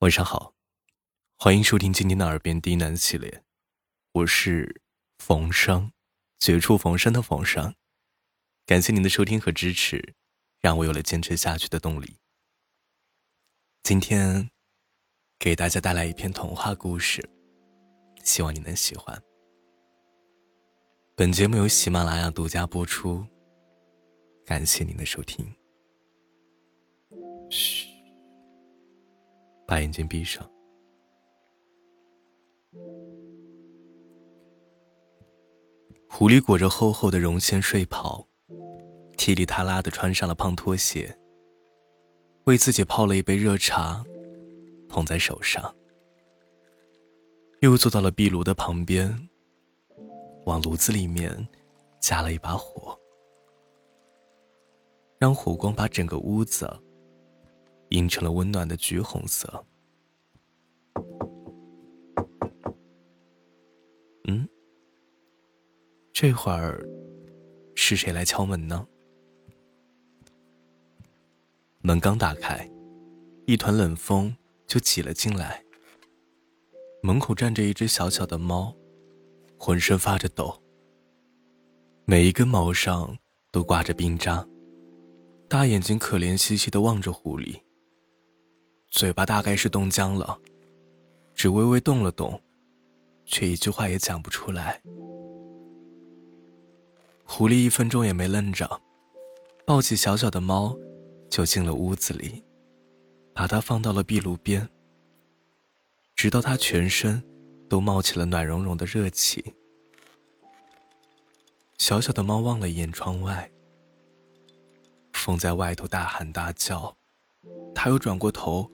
晚上好，欢迎收听今天的耳边低喃系列，我是冯生，绝处逢生的冯生，感谢您的收听和支持，让我有了坚持下去的动力。今天给大家带来一篇童话故事，希望你能喜欢。本节目由喜马拉雅独家播出，感谢您的收听。嘘。把眼睛闭上。狐狸裹着厚厚的绒线睡袍，踢里踏拉的穿上了胖拖鞋，为自己泡了一杯热茶，捧在手上，又坐到了壁炉的旁边，往炉子里面加了一把火，让火光把整个屋子。映成了温暖的橘红色。嗯，这会儿是谁来敲门呢？门刚打开，一团冷风就挤了进来。门口站着一只小小的猫，浑身发着抖，每一根毛上都挂着冰渣，大眼睛可怜兮兮的望着狐狸。嘴巴大概是冻僵了，只微微动了动，却一句话也讲不出来。狐狸一分钟也没愣着，抱起小小的猫，就进了屋子里，把它放到了壁炉边，直到它全身都冒起了暖融融的热气。小小的猫望了一眼窗外，风在外头大喊大叫，它又转过头。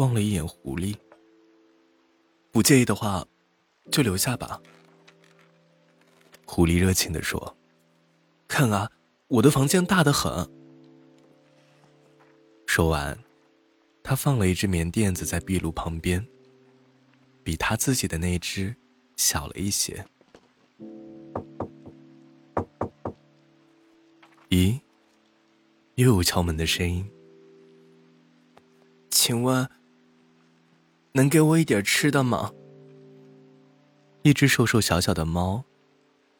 望了一眼狐狸，不介意的话，就留下吧。狐狸热情地说：“看啊，我的房间大得很。”说完，他放了一只棉垫子在壁炉旁边，比他自己的那只小了一些。咦，又有敲门的声音，请问？能给我一点吃的吗？一只瘦瘦小小的猫，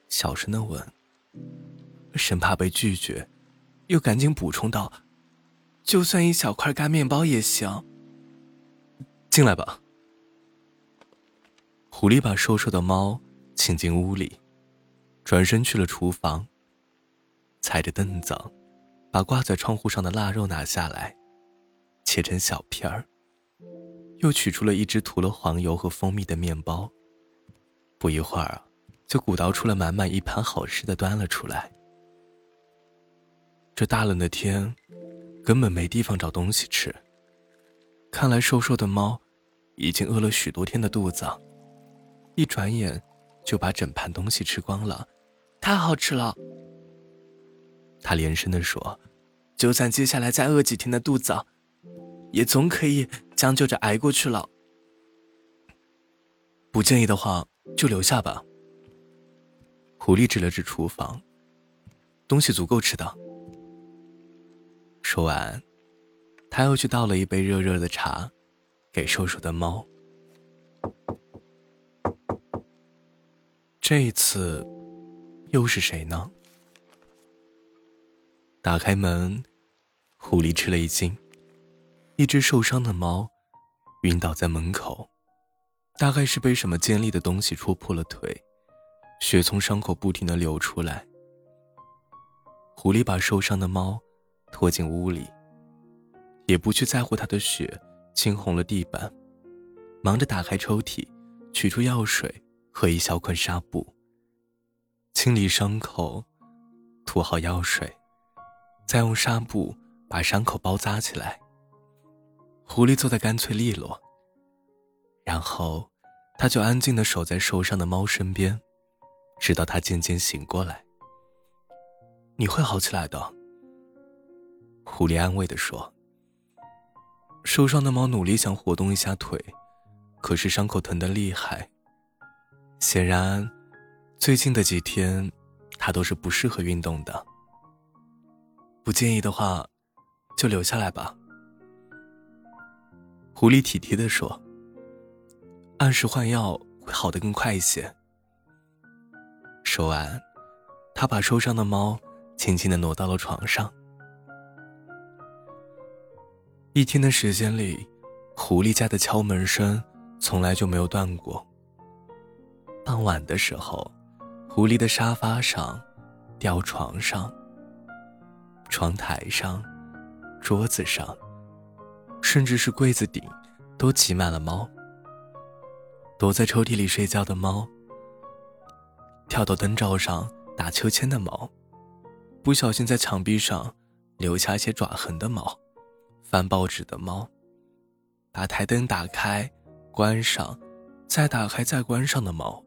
小声的问，生怕被拒绝，又赶紧补充道：“就算一小块干面包也行。”进来吧。狐狸把瘦瘦的猫请进屋里，转身去了厨房，踩着凳子，把挂在窗户上的腊肉拿下来，切成小片儿。又取出了一只涂了黄油和蜂蜜的面包。不一会儿，就鼓捣出了满满一盘好吃的，端了出来。这大冷的天，根本没地方找东西吃。看来瘦瘦的猫已经饿了许多天的肚子，一转眼就把整盘东西吃光了，太好吃了。他连声地说：“就算接下来再饿几天的肚子。”也总可以将就着挨过去了。不介意的话，就留下吧。狐狸指了指厨房，东西足够吃的。说完，他又去倒了一杯热热的茶，给瘦瘦的猫。这一次，又是谁呢？打开门，狐狸吃了一惊。一只受伤的猫，晕倒在门口，大概是被什么尖利的东西戳破了腿，血从伤口不停的流出来。狐狸把受伤的猫拖进屋里，也不去在乎它的血浸红了地板，忙着打开抽屉，取出药水和一小捆纱布，清理伤口，涂好药水，再用纱布把伤口包扎起来。狐狸做的干脆利落，然后，他就安静的守在受伤的猫身边，直到它渐渐醒过来。你会好起来的，狐狸安慰的说。受伤的猫努力想活动一下腿，可是伤口疼得厉害。显然，最近的几天，它都是不适合运动的。不介意的话，就留下来吧。狐狸体贴的说：“按时换药会好得更快一些。”说完，他把受伤的猫轻轻的挪到了床上。一天的时间里，狐狸家的敲门声从来就没有断过。傍晚的时候，狐狸的沙发上、吊床上、窗台上、桌子上，甚至是柜子顶，都挤满了猫。躲在抽屉里睡觉的猫。跳到灯罩上打秋千的猫，不小心在墙壁上留下一些爪痕的猫，翻报纸的猫，把台灯打开、关上，再打开、再关上的猫，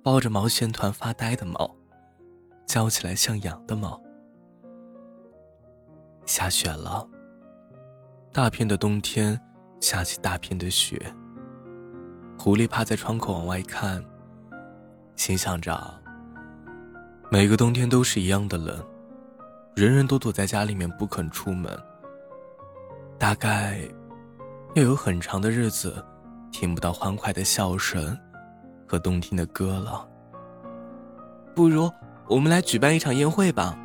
抱着毛线团发呆的猫，叫起来像羊的猫。下雪了，大片的冬天下起大片的雪。狐狸趴在窗口往外看。心想着，每个冬天都是一样的冷，人人都躲在家里面不肯出门。大概要有很长的日子，听不到欢快的笑声和动听的歌了。不如我们来举办一场宴会吧。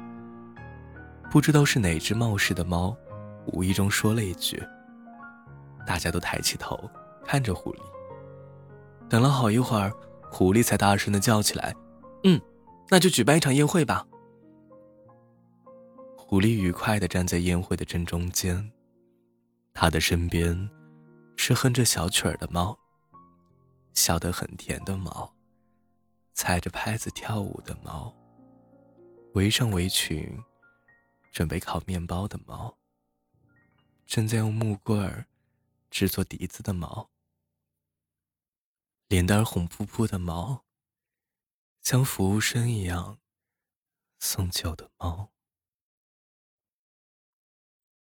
不知道是哪只冒失的猫，无意中说了一句。大家都抬起头看着狐狸，等了好一会儿。狐狸才大声的叫起来：“嗯，那就举办一场宴会吧。”狐狸愉快的站在宴会的正中间，他的身边是哼着小曲儿的猫，笑得很甜的猫，踩着拍子跳舞的猫，围上围裙，准备烤面包的猫，正在用木棍儿制作笛子的毛。脸蛋红扑扑的猫，像服务生一样送酒的猫。